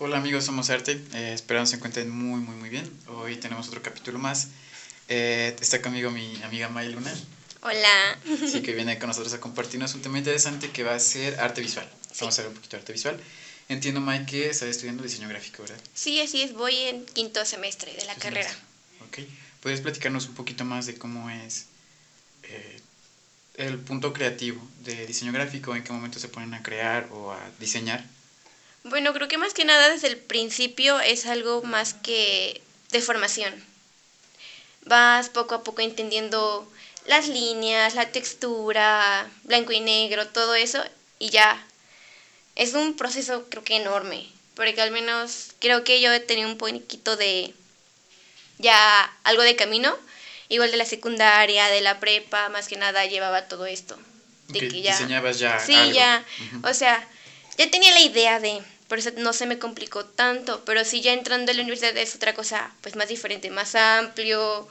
Hola amigos, somos Arte. Eh, esperamos se encuentren muy, muy, muy bien. Hoy tenemos otro capítulo más. Eh, está conmigo mi amiga May Luna. Hola. Sí, que viene con nosotros a compartirnos un tema interesante que va a ser arte visual. Vamos a ver un poquito de arte visual. Entiendo, May, que está estudiando diseño gráfico, ¿verdad? Sí, así es. Voy en quinto semestre de la carrera. Ok. ¿Puedes platicarnos un poquito más de cómo es eh, el punto creativo de diseño gráfico? ¿En qué momento se ponen a crear o a diseñar? Bueno, creo que más que nada desde el principio es algo más que de formación. Vas poco a poco entendiendo las líneas, la textura, blanco y negro, todo eso, y ya. Es un proceso creo que enorme, porque al menos creo que yo he tenido un poquito de ya algo de camino, igual de la secundaria, de la prepa, más que nada llevaba todo esto. De que ya diseñabas ya. Sí, ya. O sea, ya tenía la idea de, por eso no se me complicó tanto, pero sí ya entrando a la universidad es otra cosa, pues más diferente, más amplio,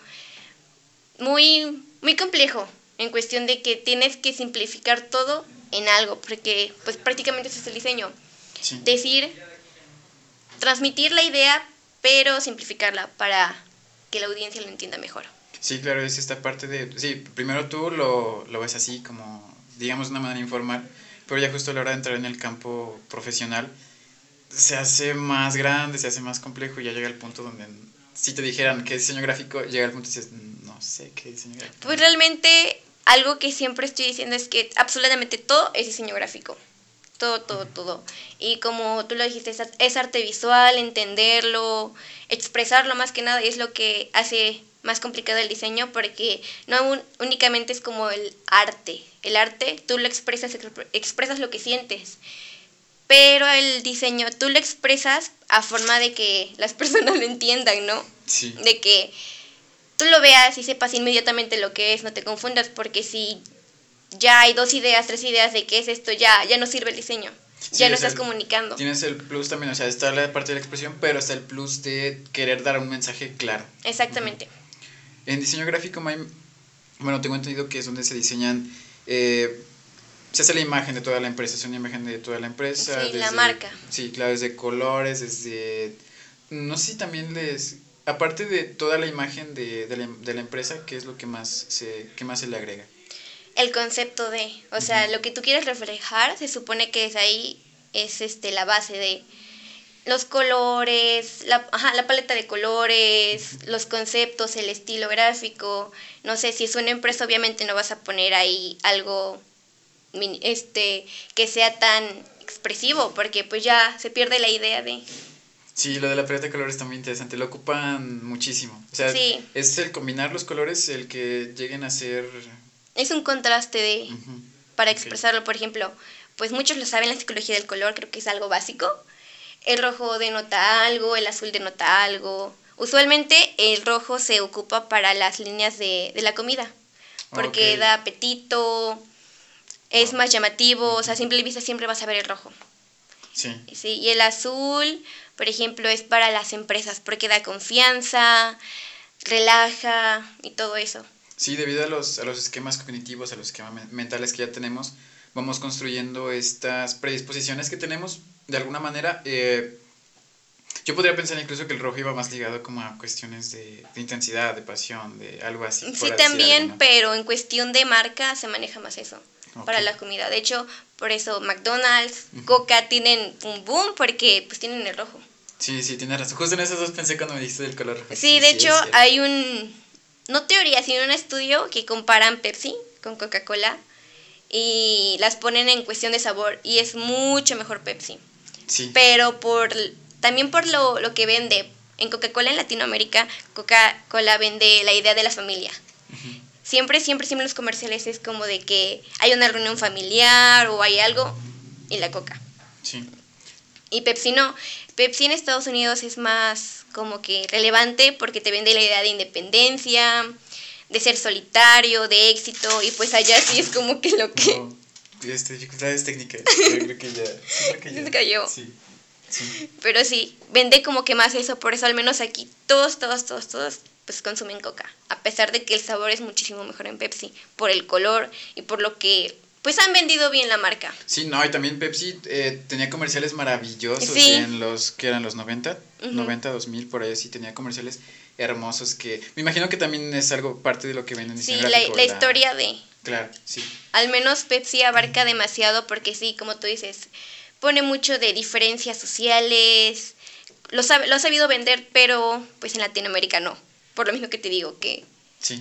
muy, muy complejo, en cuestión de que tienes que simplificar todo en algo, porque pues prácticamente eso es el diseño. Decir, transmitir la idea, pero simplificarla para que la audiencia lo entienda mejor. Sí, claro, es esta parte de, sí, primero tú lo, lo ves así como, digamos, de una manera informal, pero ya justo a la hora de entrar en el campo profesional, se hace más grande, se hace más complejo y ya llega el punto donde si te dijeran qué diseño gráfico, llega el punto y dices, no sé qué diseño gráfico. Pues realmente algo que siempre estoy diciendo es que absolutamente todo es diseño gráfico. Todo, todo, todo. Y como tú lo dijiste, es arte visual, entenderlo, expresarlo más que nada, es lo que hace más complicado el diseño porque no únicamente es como el arte. El arte, tú lo expresas, expresas lo que sientes. Pero el diseño, tú lo expresas a forma de que las personas lo entiendan, ¿no? Sí. De que tú lo veas y sepas inmediatamente lo que es, no te confundas, porque si ya hay dos ideas, tres ideas de qué es esto, ya, ya no sirve el diseño. ya no estás comunicando. Tienes el plus también, o sea, está la parte de la expresión, pero está el plus de querer dar un mensaje claro. Exactamente. En diseño gráfico, bueno, tengo entendido que es donde se diseñan, eh, se hace la imagen de toda la empresa, es una imagen de toda la empresa. Sí, la marca. Sí, claro, desde colores, desde, no sé si también les, aparte de toda la imagen de, de, la, de la, empresa, ¿qué es lo que más se, qué más se le agrega? El concepto de, o sea, lo que tú quieres reflejar, se supone que es ahí, es este, la base de los colores, la, ajá, la paleta de colores, los conceptos, el estilo gráfico. No sé, si es una empresa, obviamente no vas a poner ahí algo este, que sea tan expresivo, porque pues ya se pierde la idea de... Sí, lo de la paleta de colores está muy interesante, lo ocupan muchísimo. O sea, es el combinar los colores el que lleguen a ser... Es un contraste de... Para expresarlo, por ejemplo, pues muchos lo saben, la psicología del color creo que es algo básico, el rojo denota algo, el azul denota algo. Usualmente el rojo se ocupa para las líneas de, la comida, porque da apetito, es más llamativo, o sea, a simple vista siempre vas a ver el rojo. Sí. sí. Y el azul, por ejemplo, es para las empresas, porque da confianza, relaja y todo eso. Sí, debido a los, a los esquemas cognitivos, a los esquemas mentales que ya tenemos, vamos construyendo estas predisposiciones que tenemos de alguna manera. Eh, yo podría pensar incluso que el rojo iba más ligado como a cuestiones de, intensidad, de pasión, de algo así. Sí, también, pero en cuestión de marca se maneja más eso para la comida. De hecho, por eso McDonald's, Coca tienen un boom porque pues tienen el rojo. Sí, sí, tienes razón. Justo en esos dos pensé cuando me dijiste del color rojo. Sí, de hecho hay un, no teoría, sino un estudio que comparan Pepsi con Coca-Cola y las ponen en cuestión de sabor y es mucho mejor Pepsi. Sí. Pero por también por lo, lo que vende. En Coca-Cola en Latinoamérica, Coca-Cola vende la idea de la familia. Siempre, siempre, siempre los comerciales es como de que hay una reunión familiar o hay algo y la Coca. Sí. Y Pepsi no. Pepsi en Estados Unidos es más como que relevante porque te vende la idea de independencia, de ser solitario, de éxito, y pues allá sí es como que lo que... No, este, dificultades técnicas, creo que ya... Creo que ya. Se cayó. Sí, sí. Pero sí, vende como que más eso, por eso al menos aquí todos, todos, todos, todos pues consumen coca, a pesar de que el sabor es muchísimo mejor en Pepsi, por el color y por lo que pues han vendido bien la marca. Sí, no, y también Pepsi eh, tenía comerciales maravillosos en los que eran los 90, 90, 2000, por ahí sí tenía comerciales hermosos que me imagino que también es algo parte de lo que ven en Sí, la, la, historia de... Claro, sí. Al menos Pepsi abarca demasiado porque sí, como tú dices, pone mucho de diferencias sociales, lo, sabe, lo ha sabido vender, pero pues en Latinoamérica no. Por lo mismo que te digo, que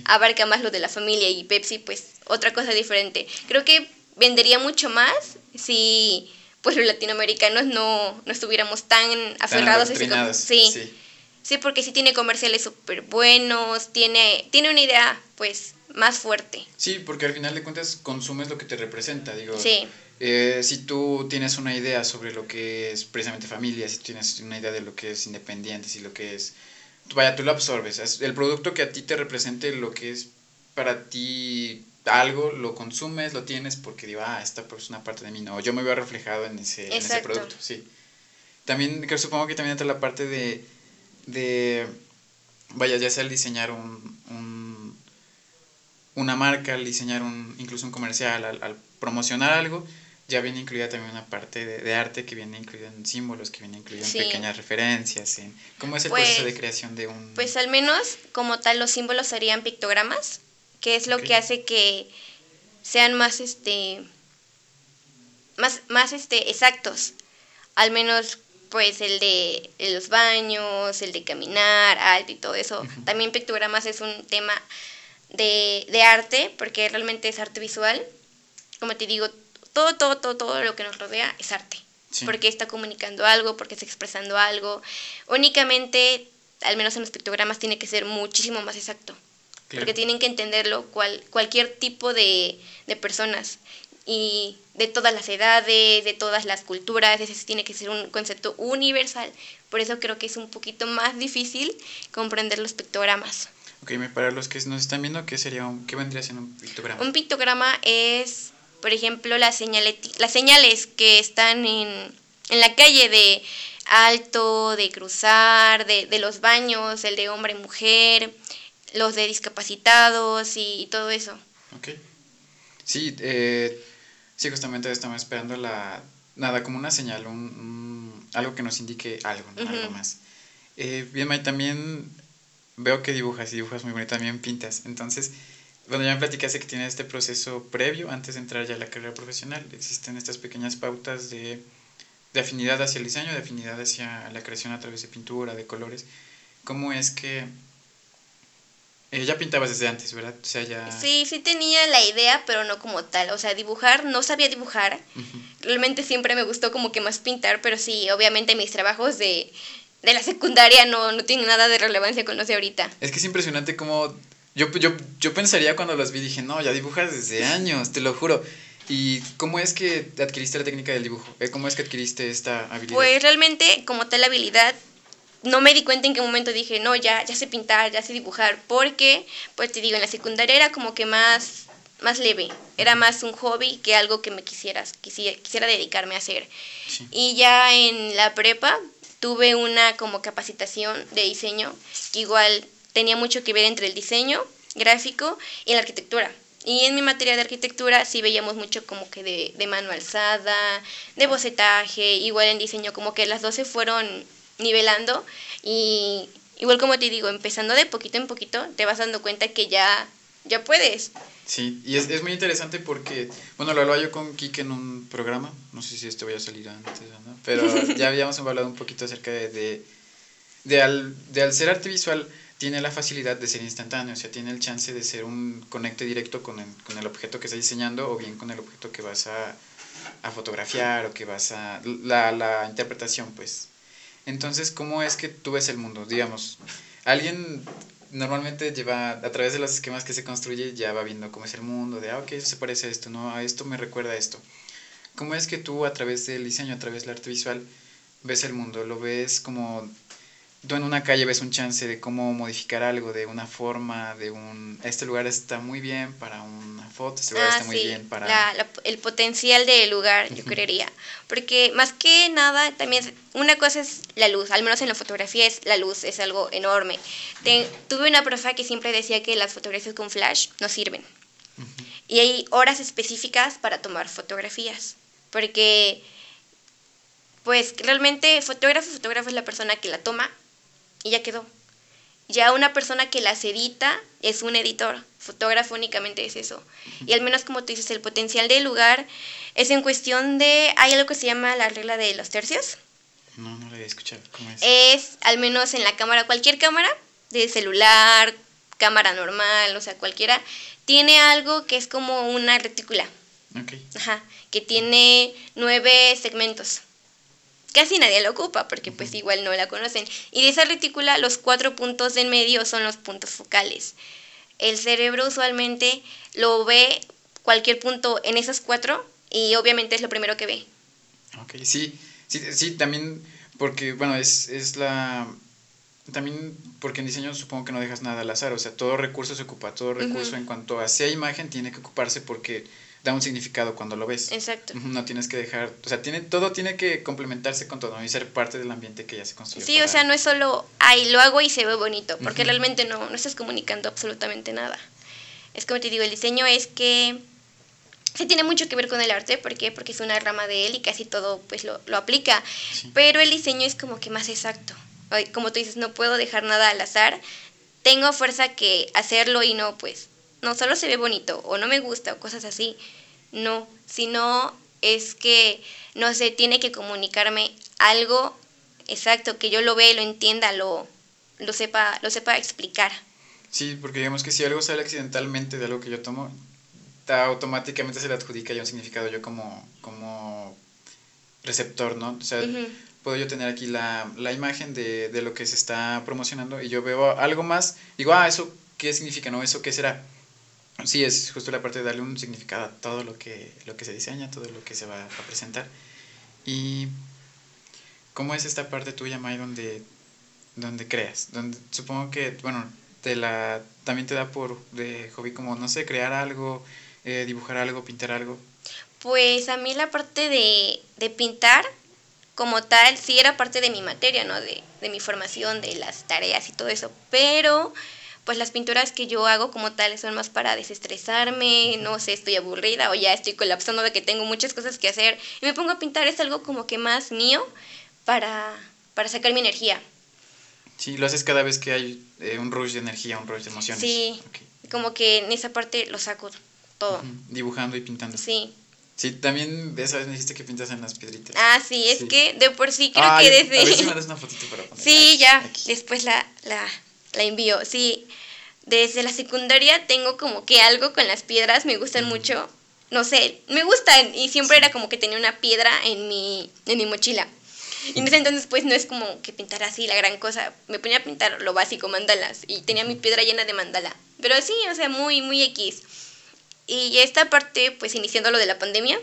abarca más lo de la familia y Pepsi, pues otra cosa diferente. Creo que vendería mucho más si pues los latinoamericanos no, no estuviéramos tan aferrados a sí, sí. Sí, porque sí tiene comerciales súper buenos, tiene, tiene una idea pues más fuerte. Sí, porque al final de cuentas consumes lo que te representa, digo. Sí. Eh, si tú tienes una idea sobre lo que es precisamente familia, si tienes una idea de lo que es independiente, si lo que es... Vaya, tú lo absorbes. El producto que a ti te represente lo que es para ti algo, lo consumes, lo tienes porque digo, ah, esta es una parte de mí, no, yo me veo reflejado en ese, en ese producto, sí. También, creo, supongo que también entra la parte de, de vaya, ya sea el diseñar un, un una marca, el diseñar un, incluso un comercial, al promocionar algo, ya viene incluida también una parte de, arte que viene incluida en símbolos, que viene incluida en pequeñas referencias, en cómo es el proceso de pues, creación de un... Pues al menos como tal los símbolos serían pictogramas, que es lo que hace que sean más este más, más este exactos. Al menos pues el de los baños, el de caminar, alto y todo eso. También pictogramas es un tema de, de arte, porque realmente es arte visual. Como te digo, todo, todo, todo, todo lo que nos rodea es arte. Porque está comunicando algo, porque está expresando algo. Únicamente, al menos en los pictogramas, tiene que ser muchísimo más exacto. Porque tienen que entenderlo cual, cualquier tipo de, de personas y de todas las edades, de todas las culturas, ese tiene que ser un concepto universal. Por eso creo que es un poquito más difícil comprender los pictogramas. Ok, para los que nos están viendo, ¿qué, sería un, qué vendría siendo un pictograma? Un pictograma es por ejemplo, las, las señales que están en, en la calle de alto, de cruzar, de, de los baños, el de hombre y mujer, los de discapacitados y, todo eso. Ok. Sí, eh, sí, justamente estamos esperando la, nada, como una señal, un, algo que nos indique algo, algo más. Eh, bien, May, también veo que dibujas y dibujas muy bonito, también pintas. Entonces, bueno, ya me platicaste que tiene este proceso previo antes de entrar ya a la carrera profesional. Existen estas pequeñas pautas de, de afinidad hacia el diseño, de afinidad hacia la creación a través de pintura, de colores. ¿Cómo es que eh, ya pintabas desde antes, ¿verdad? O sea, ya... Sí, sí tenía la idea, pero no como tal. O sea, dibujar, no sabía dibujar. Realmente siempre me gustó como que más pintar, pero sí, obviamente mis trabajos de, de la secundaria no, no tienen nada de relevancia con los de ahorita. Es que es impresionante cómo yo, yo, yo pensaría cuando los vi, dije, no, ya dibujas desde años, te lo juro. ¿Y cómo es que adquiriste la técnica del dibujo? Eh, ¿Cómo es que adquiriste esta habilidad? Pues realmente, como tal habilidad, no me di cuenta en qué momento dije, no, ya, ya sé pintar, ya sé dibujar, porque, pues te digo, en la secundaria era como que más, más leve, era más un hobby que algo que me quisieras, quisiera, quisiera dedicarme a hacer. Y ya en la prepa tuve una como capacitación de diseño, que igual tenía mucho que ver entre el diseño gráfico y la arquitectura. Y en mi materia de arquitectura sí veíamos mucho como que de, de mano alzada, de bocetaje, igual en diseño, como que las dos se fueron nivelando y igual como te digo, empezando de poquito en poquito, te vas dando cuenta que ya, ya puedes. Sí, y es, es muy interesante porque, bueno, lo hablaba yo con Kike en un programa, no sé si este voy a salir antes, ¿no? pero ya habíamos hablado un poquito acerca de, de, de, al, de al ser arte visual, tiene la facilidad de ser instantáneo, o sea, tiene el chance de ser un conecte directo con el, con el objeto que estás diseñando o bien con el objeto que vas a, a fotografiar o que vas a... La, la interpretación, pues. Entonces, ¿cómo es que tú ves el mundo? Digamos, alguien normalmente lleva, a través de los esquemas que se construye, ya va viendo cómo es el mundo, de, ah, ok, eso se parece a esto, no, a esto me recuerda a esto. ¿Cómo es que tú a través del diseño, a través del arte visual, ves el mundo? ¿Lo ves como tú en una calle ves un chance de cómo modificar algo, de una forma, de un... Este lugar está muy bien para una foto, este lugar ah, está muy bien para... La, el potencial del lugar, yo creería. Porque más que nada, también una cosa es la luz, al menos en la fotografía es la luz, es algo enorme. tuve una profe que siempre decía que las fotografías con flash no sirven. Y hay horas específicas para tomar fotografías. Porque, pues realmente fotógrafo, fotógrafo es la persona que la toma y ya quedó. Ya una persona que las edita es un editor. Fotógrafo únicamente es eso. Y al menos como tú dices, el potencial del lugar es en cuestión de... Hay algo que se llama la regla de los tercios. No, no lo había escuchado. ¿Cómo es? Es, al menos en la cámara, cualquier cámara, de celular, cámara normal, o sea, cualquiera, tiene algo que es como una retícula. Ok. Ajá, que tiene nueve segmentos. Casi nadie la ocupa porque pues igual no la conocen. Y de esa retícula los cuatro puntos en medio son los puntos focales. El cerebro usualmente lo ve cualquier punto en esos cuatro y obviamente es lo primero que ve. Ok, sí, sí, sí, también porque, bueno, es, es la... También porque en diseño supongo que no dejas nada al azar, o sea, todo recurso se ocupa, todo recurso en cuanto a sea imagen tiene que ocuparse porque da un significado cuando lo ves. Exacto. No tienes que dejar, o sea, tiene, todo tiene que complementarse con todo y ser parte del ambiente que ya se construyó. Sí, o sea, no es solo, ay, lo hago y se ve bonito, porque realmente no, no estás comunicando absolutamente nada. Es como te digo, el diseño es que sí tiene mucho que ver con el arte, ¿por qué? Porque es una rama de él y casi todo pues lo, lo aplica, Sí. pero el diseño es como que más exacto. Como tú dices, no puedo dejar nada al azar, tengo fuerza que hacerlo y no, pues, no solo se ve bonito o no me gusta o cosas así, no, sino es que, no sé, tiene que comunicarme algo exacto, que yo lo vea, lo entienda, lo, lo, sepa, lo sepa explicar. Sí, porque digamos que si algo sale accidentalmente de algo que yo tomo, ta- automáticamente se le adjudica ya un significado yo como, como receptor, ¿no? O sea, puedo yo tener aquí la, la imagen de, de lo que se está promocionando y yo veo algo más, digo, ah, eso qué significa, ¿no? ¿Eso qué será? Sí, es justo la parte de darle un significado a todo lo que, lo que se diseña, todo lo que se va a presentar. Y ¿cómo es esta parte tuya, May, donde, donde creas? Donde, supongo que, bueno, te la, también te da por de hobby como, no sé, crear algo, eh, dibujar algo, pintar algo. Pues a mí la parte de, de pintar como tal sí era parte de mi materia, ¿no? De, de mi formación, de las tareas y todo eso. Pero pues las pinturas que yo hago como tal son más para desestresarme, no sé, estoy aburrida o ya estoy colapsando de que tengo muchas cosas que hacer y me pongo a pintar, es algo como que más mío para, para sacar mi energía. Sí, lo haces cada vez que hay eh, un rush de energía, un rush de emociones. Sí. Como que en esa parte lo saco todo. Dibujando y pintando. Sí. Sí, también esa vez me dijiste que pintas en las piedritas. Ah, sí, es Sí. que de por sí creo Ay, que desde... A ver si me das una fotito para poner. Sí, ya, Aquí. después la, la, la envío. Sí, desde la secundaria tengo como que algo con las piedras, me gustan mucho. No sé, me gustan y siempre era como que tenía una piedra en mi, en mi mochila. Y en ese entonces pues no es como que pintar así la gran cosa. Me ponía a pintar lo básico, mandalas. Y tenía mi piedra llena de mandala. Pero sí, o sea, muy, muy X. Y esta parte, pues iniciando lo de la pandemia,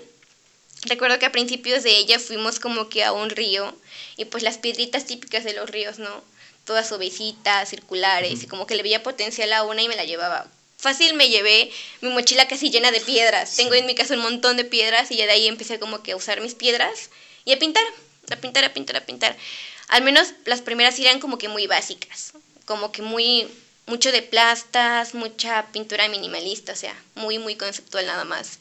recuerdo que a principios de ella fuimos como que a un río y pues las piedritas típicas de los ríos, ¿no? Todas suavecitas, circulares, y como que le veía potencial a una y me la llevaba. Fácil me llevé mi mochila casi llena de piedras. Tengo en mi casa un montón de piedras y ya de ahí empecé como que a usar mis piedras y a pintar, a pintar, a pintar, a pintar. Al menos las primeras eran como que muy básicas, como que muy mucho de plastas, mucha pintura minimalista, o sea, muy muy conceptual nada más.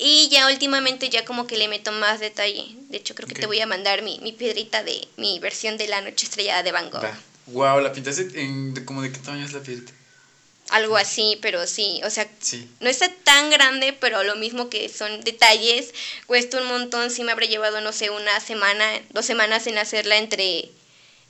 Y ya últimamente ya como que le meto más detalle. De hecho, creo que te voy a mandar mi, mi piedrita de mi versión de la noche estrellada de Van Gogh. Va. Wow, la pintaste en de, como de qué tamaño es la piedrita. Algo así, pero sí, o sea, Sí. no está tan grande, pero lo mismo que son detalles, cuesta un montón, sí me habrá llevado, no sé, una semana, dos semanas en hacerla entre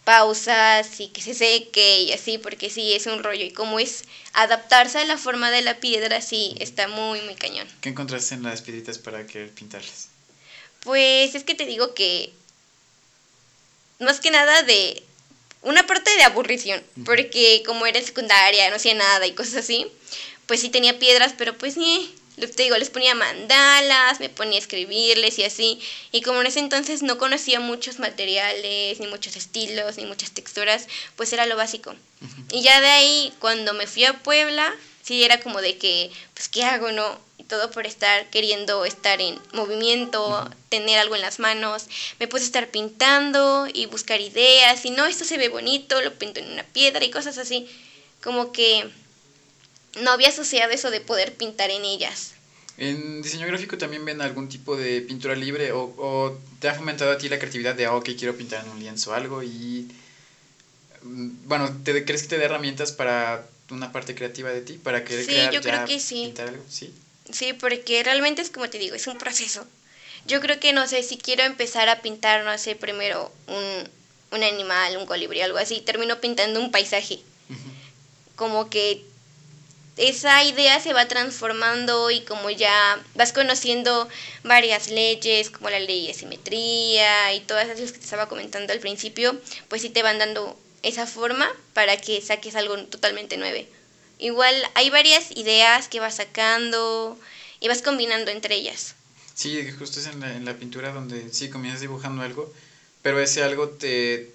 pausas y que se seque y así, porque sí, es un rollo. Y como es adaptarse a la forma de la piedra, sí, está muy, muy cañón. ¿Qué encontraste en las piedritas para querer pintarlas? Pues es que te digo que más que nada de una parte de aburrición, porque como era en secundaria, no hacía nada y cosas así, pues sí tenía piedras, pero pues ni, te digo, les ponía mandalas, me ponía a escribirles y así, y como en ese entonces no conocía muchos materiales, ni muchos estilos, ni muchas texturas, pues era lo básico. Y ya de ahí, cuando me fui a Puebla, sí era como de que, pues, ¿qué hago, no? Y todo por estar queriendo estar en movimiento, tener algo en las manos. Me puse a estar pintando y buscar ideas, y no, esto se ve bonito, lo pinto en una piedra y cosas así. Como que no había asociado eso de poder pintar en ellas. ¿En diseño gráfico también ven algún tipo de pintura libre o, o te ha fomentado a ti la creatividad de, ah, ok, quiero pintar en un lienzo o algo y, mm, bueno, ¿te, ¿crees que te da herramientas para una parte creativa de ti, para querer Sí, crear yo creo ya, que sí. pintar algo? Sí. Sí, porque realmente es como te digo, es un proceso. Yo creo que no sé si quiero empezar a pintar, no sé, primero un, un animal, un colibrí, algo así, termino pintando un paisaje. Como que esa idea se va transformando y como ya vas conociendo varias leyes, como la ley de simetría y todas esas que te estaba comentando al principio, pues sí te van dando esa forma para que saques algo totalmente nuevo. Igual hay varias ideas que vas sacando y vas combinando entre ellas. Sí, justo es en la, en la pintura donde sí comienzas dibujando algo, pero ese algo te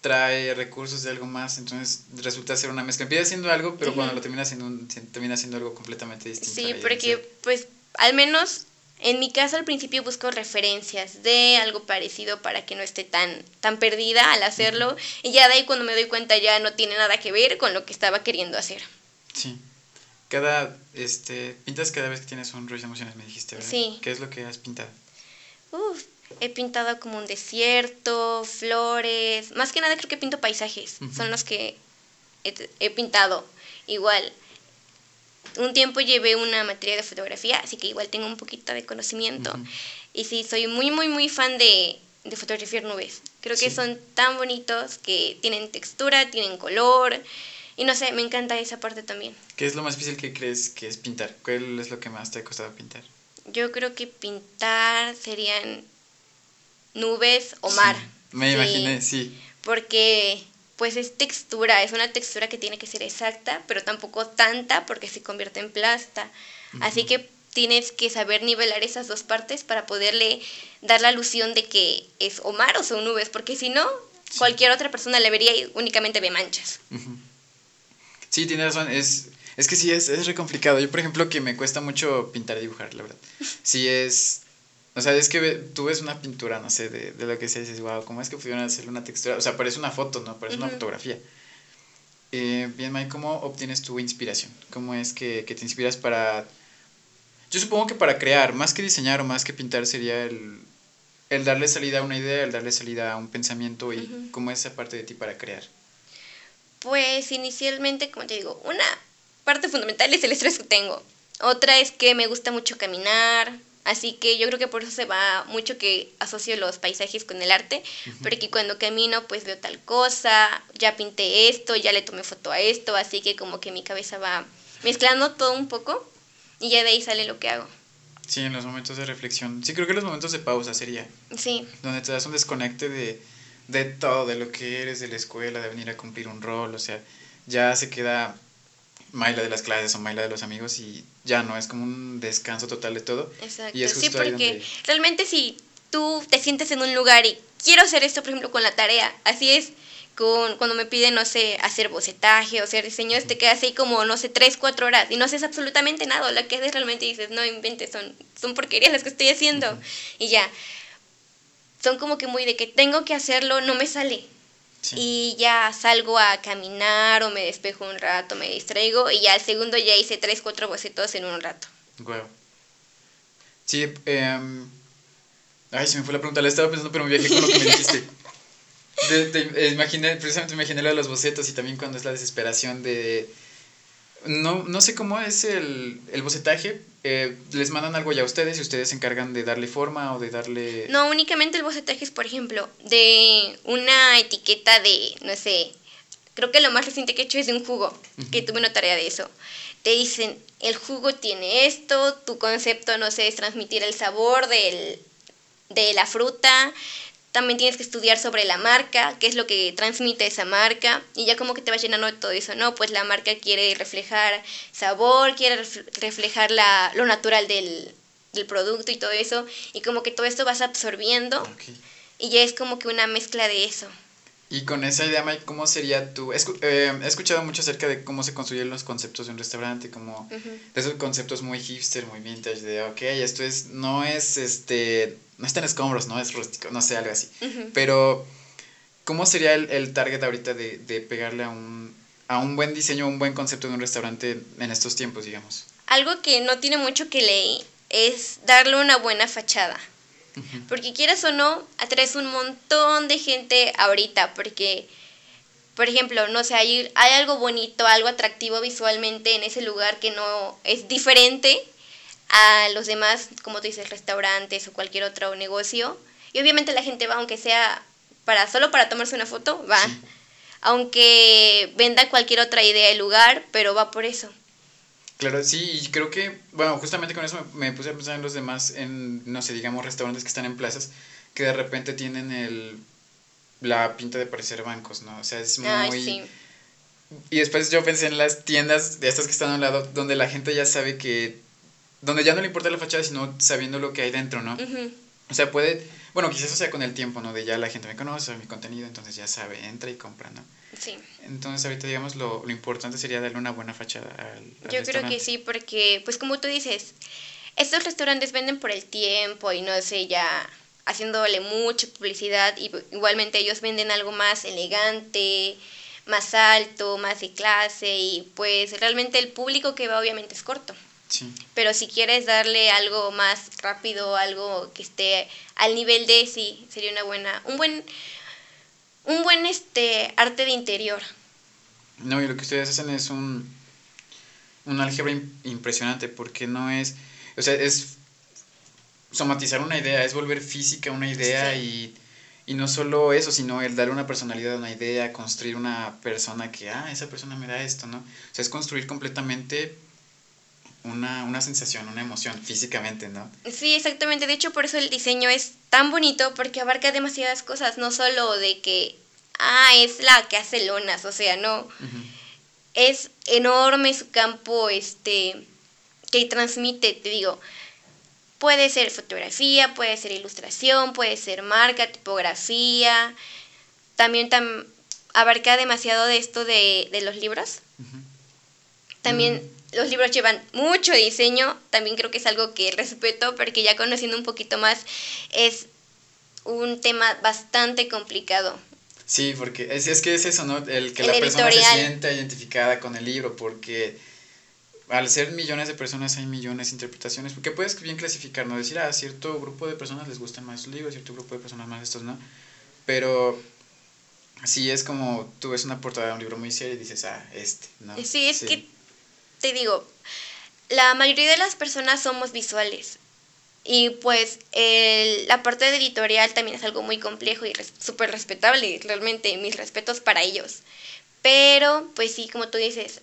trae recursos de algo más, entonces resulta ser una mezcla. Empieza siendo algo, pero cuando Ujú. lo un- se- termina siendo algo completamente distinto. Sí, porque idea. pues al menos en mi caso al principio busco referencias de algo parecido para que no esté tan, tan perdida al hacerlo y ya de ahí cuando me doy cuenta ya no tiene nada que ver con lo que estaba queriendo hacer. Sí. Cada, este, pintas cada vez que tienes un ruido de emociones, me dijiste, ¿verdad? Sí. ¿Qué es lo que has pintado? Uf, he pintado como un desierto, flores, más que nada creo que pinto paisajes, Ujú. son los que he, he pintado. Igual, un tiempo llevé una materia de fotografía, así que igual tengo un poquito de conocimiento. Ujú. Y sí, soy muy, muy, muy fan de, de fotografiar nubes. Creo que Sí. son tan bonitos que tienen textura, tienen color. Y no sé, me encanta esa parte también. ¿Qué es lo más difícil que crees que es pintar? ¿Cuál es lo que más te ha costado pintar? Yo creo que pintar serían nubes o mar. Sí, me imaginé, sí. Porque pues es textura, es una textura que tiene que ser exacta, pero tampoco tanta porque se convierte en plasta. Así que tienes que saber nivelar esas dos partes para poderle dar la alusión de que es o mar o son nubes, porque si no, Sí. cualquier otra persona le vería y únicamente ve manchas. Sí, tienes razón. Es, es que sí, es, es re complicado. Yo, por ejemplo, que me cuesta mucho pintar y dibujar, la verdad. Sí es... O sea, es que tú ves una pintura, no sé, de, de lo que sea, y dices, wow, ¿cómo es que pudieron hacerle una textura? O sea, parece una foto, ¿no? Parece una fotografía. Eh, bien, Mike, ¿cómo obtienes tu inspiración? ¿Cómo es que, que te inspiras para... Yo supongo que para crear, más que diseñar o más que pintar, sería el, el darle salida a una idea, el darle salida a un pensamiento y cómo es esa parte de ti para crear. Pues inicialmente, como te digo, una parte fundamental es el estrés que tengo. Otra es que me gusta mucho caminar, así que yo creo que por eso se va mucho que asocio los paisajes con el arte, porque cuando camino pues veo tal cosa, ya pinté esto, ya le tomé foto a esto, así que como que mi cabeza va mezclando todo un poco y ya de ahí sale lo que hago. Sí, en los momentos de reflexión. Sí, creo que los momentos de pausa sería, Sí, donde te das un desconecte de, de todo, de lo que eres, de la escuela, de venir a cumplir un rol, o sea, ya se queda Mayla de las clases o Mayla de los amigos y ya no, es como un descanso total de todo. exacto. Y es Sí, justo ahí porque donde- realmente si tú te sientes en un lugar y quiero hacer esto, por ejemplo, con la tarea, así es con cuando me piden, no sé, hacer bocetaje o hacer diseños, te quedas ahí como, no sé, tres, cuatro horas y no haces absolutamente nada. Lo que haces realmente dices, no inventes, son, son porquerías las que estoy haciendo. Ujú. Y ya, son como que muy de que tengo que hacerlo, no me sale. Sí. Y ya salgo a caminar o me despejo un rato, me distraigo y ya al segundo ya hice tres, cuatro bocetos en un rato. Huevo. Sí, em, ay, se me fue la pregunta, la estaba pensando, pero me viajé con lo que me dijiste. Te- eh, imaginé, precisamente me imaginé lo de los bocetos y también cuando es la desesperación de... No, no sé cómo es el, el bocetaje, eh, les mandan algo ya a ustedes y ustedes se encargan de darle forma o de darle... No, únicamente el bocetaje es, por ejemplo, de una etiqueta de, no sé, creo que lo más reciente que he hecho es de un jugo, que tuve una tarea de eso. Te dicen, el jugo tiene esto, tu concepto, no sé, es transmitir el sabor del, de la fruta. También tienes que estudiar sobre la marca, qué es lo que transmite esa marca, y ya como que te vas llenando de todo eso, ¿no? Pues la marca quiere reflejar sabor, quiere ref- reflejar la, lo natural del, del producto y todo eso, y como que todo esto vas absorbiendo, y ya es como que una mezcla de eso. Y con esa idea, Mike, ¿cómo sería tu...? Escu- eh, he escuchado mucho acerca de cómo se construyen los conceptos de un restaurante, como Ujú. de esos conceptos muy hipster, muy vintage, de, ok, esto es, no es, este, no está en escombros, no es rústico, no sé, algo así. Pero, ¿cómo sería el, el target ahorita de, de pegarle a un, a un buen diseño, un buen concepto de un restaurante en estos tiempos, digamos? Algo que no tiene mucho que leí es darle una buena fachada. Porque quieras o no, atraes un montón de gente ahorita, porque, por ejemplo, no sé, hay, hay algo bonito, algo atractivo visualmente en ese lugar que no es diferente a los demás, como tú dices, restaurantes o cualquier otro negocio. Y obviamente la gente va, aunque sea para solo para tomarse una foto, va. Aunque venda cualquier otra idea del lugar, pero va por eso. Claro, sí, y creo que, bueno, justamente con eso me, puse a pensar en los demás, en, no sé, digamos, restaurantes que están en plazas, que de repente tienen el, la pinta de parecer bancos, ¿no? O sea, es muy... sí. Y después yo pensé en las tiendas de estas que están a un lado, donde la gente ya sabe que, donde ya no le importa la fachada, sino sabiendo lo que hay dentro, ¿no? O sea, puede, bueno, quizás eso sea con el tiempo, ¿no? De ya la gente me conoce, mi contenido, entonces ya sabe, entra y compra, ¿no? Sí. Entonces ahorita digamos lo, lo importante sería darle una buena fachada al, Yo creo que sí, porque pues como tú dices, estos restaurantes venden por el tiempo y no sé, ya haciéndole mucha publicidad y igualmente ellos venden algo más elegante, más alto, más de clase y pues realmente el público que va obviamente es corto. Sí. Pero si quieres darle algo más rápido, algo que esté al nivel de sí, sería una buena, un buen un buen este arte de interior. No, y lo que ustedes hacen es un, un álgebra impresionante porque no es, o sea, es somatizar una idea, es volver física una idea y, y, no solo eso, sino el darle una personalidad a una idea, construir una persona que, ah, esa persona me da esto, ¿no? O sea, es construir completamente una, una sensación, una emoción físicamente, ¿no? Sí, exactamente. De hecho, por eso el diseño es tan bonito porque abarca demasiadas cosas, no solo de que, ah, es la que hace lonas, o sea, no. Es enorme su campo, este, que transmite, te digo, puede ser fotografía, puede ser ilustración, puede ser marca, tipografía, también abarca demasiado de esto de, de los libros. También los libros llevan mucho diseño, también creo que es algo que respeto porque ya conociendo un poquito más es un tema bastante complicado. Sí, porque es, es que es eso, ¿no? El que la persona se sienta identificada con el libro, porque al ser millones de personas hay millones de interpretaciones, porque puedes bien clasificar, ¿no? Decir, a ah, cierto grupo de personas les gustan más estos libros, cierto grupo de personas más estos, ¿no? Pero sí es como tú ves una portada de un libro muy serio y dices, ah, este, ¿no? Sí, es que te digo, la mayoría de las personas somos visuales. Y pues la parte de editorial también es algo muy complejo y súper respetable, realmente mis respetos para ellos. Pero, pues sí, como tú dices,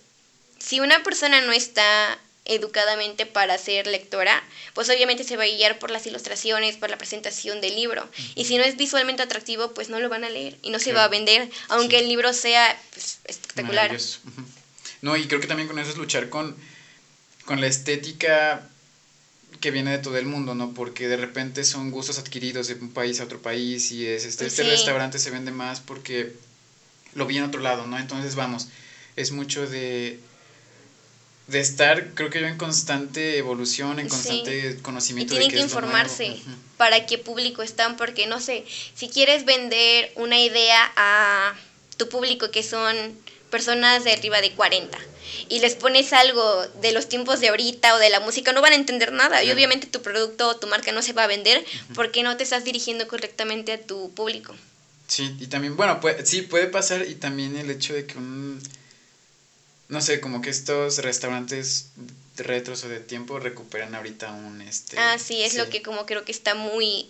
si una persona no está educadamente para ser lectora, pues obviamente se va a guiar por las ilustraciones, por la presentación del libro. Y si no es visualmente atractivo, pues no lo van a leer y no se va a vender, aunque el libro sea pues, espectacular. No, y creo que también con eso es luchar con, con la estética que viene de todo el mundo, ¿no? Porque de repente son gustos adquiridos de un país a otro país y es este, este restaurante se vende más porque lo vi en otro lado, ¿no? Entonces vamos, es mucho de de estar, creo que yo en constante evolución, en constante conocimiento. Y tienen que informarse para qué público están, porque no sé, si quieres vender una idea a tu público que son personas de arriba de 40 y les pones algo de los tiempos de ahorita o de la música, no van a entender nada. Y obviamente tu producto o tu marca no se va a vender porque no te estás dirigiendo correctamente a tu público. Sí, y también, bueno, puede, sí, puede pasar y también el hecho de que un, no sé, como que estos restaurantes retros o de tiempo recuperan ahorita un, este... Ah, sí, es lo que como creo que está muy,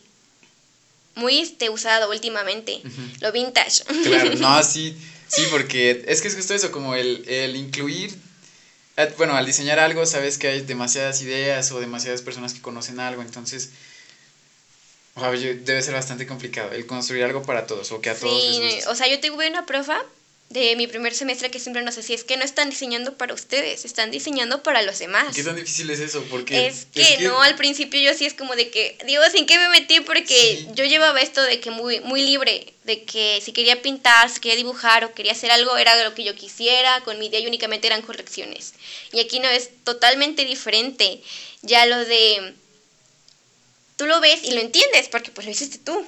muy, este, usado últimamente, lo vintage. Claro, no, sí Sí, porque es que es justo eso, como el, el incluir, eh, bueno, al diseñar algo sabes que hay demasiadas ideas o demasiadas personas que conocen algo, entonces debe ser bastante complicado el construir algo para todos o que a todos les guste. O sea, yo tuve una profa de mi primer semestre que siempre nos decía, es que no están diseñando para ustedes, están diseñando para los demás. ¿Qué tan difícil es eso? Porque es que, no, al principio yo sí es como de que, Dios, ¿en qué me metí? Porque yo llevaba esto de que muy, muy libre, de que si quería pintar, si quería dibujar o quería hacer algo, era lo que yo quisiera, con mi idea y únicamente eran correcciones. Y aquí no, es totalmente diferente. Ya lo de... Tú lo ves y lo entiendes porque pues lo hiciste tú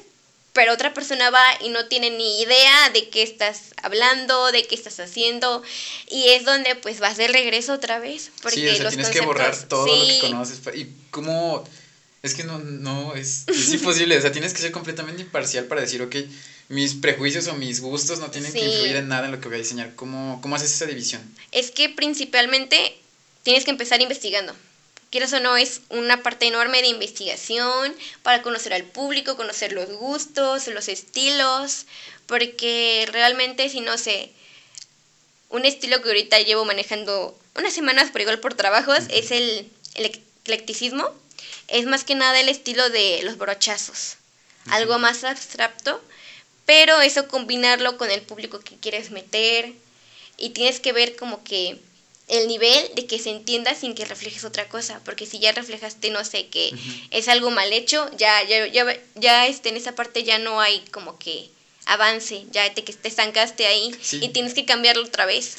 pero otra persona va y no tiene ni idea de qué estás hablando, de qué estás haciendo, y es donde pues vas de regreso otra vez. Porque sí, o sea, tienes que borrar todo lo que conoces. Y como, es que no, no, es, es imposible, o sea, tienes que ser completamente imparcial para decir, ok, mis prejuicios o mis gustos no tienen que influir en nada en lo que voy a diseñar. ¿Cómo, ¿Cómo haces esa división? Es que principalmente tienes que empezar investigando. Quieras o no, es una parte enorme de investigación para conocer al público, conocer los gustos, los estilos, porque realmente si no sé, un estilo que ahorita llevo manejando unas semanas, por igual por trabajos, es el, eclecticismo. Es más que nada el estilo de los brochazos, algo más abstracto, pero eso combinarlo con el público que quieres meter y tienes que ver como que el nivel de que se entienda sin que reflejes otra cosa, porque si ya reflejaste, no sé, que es algo mal hecho, ya, ya, ya, ya este, en esa parte ya no hay como que avance, ya te, que te estancaste ahí y tienes que cambiarlo otra vez.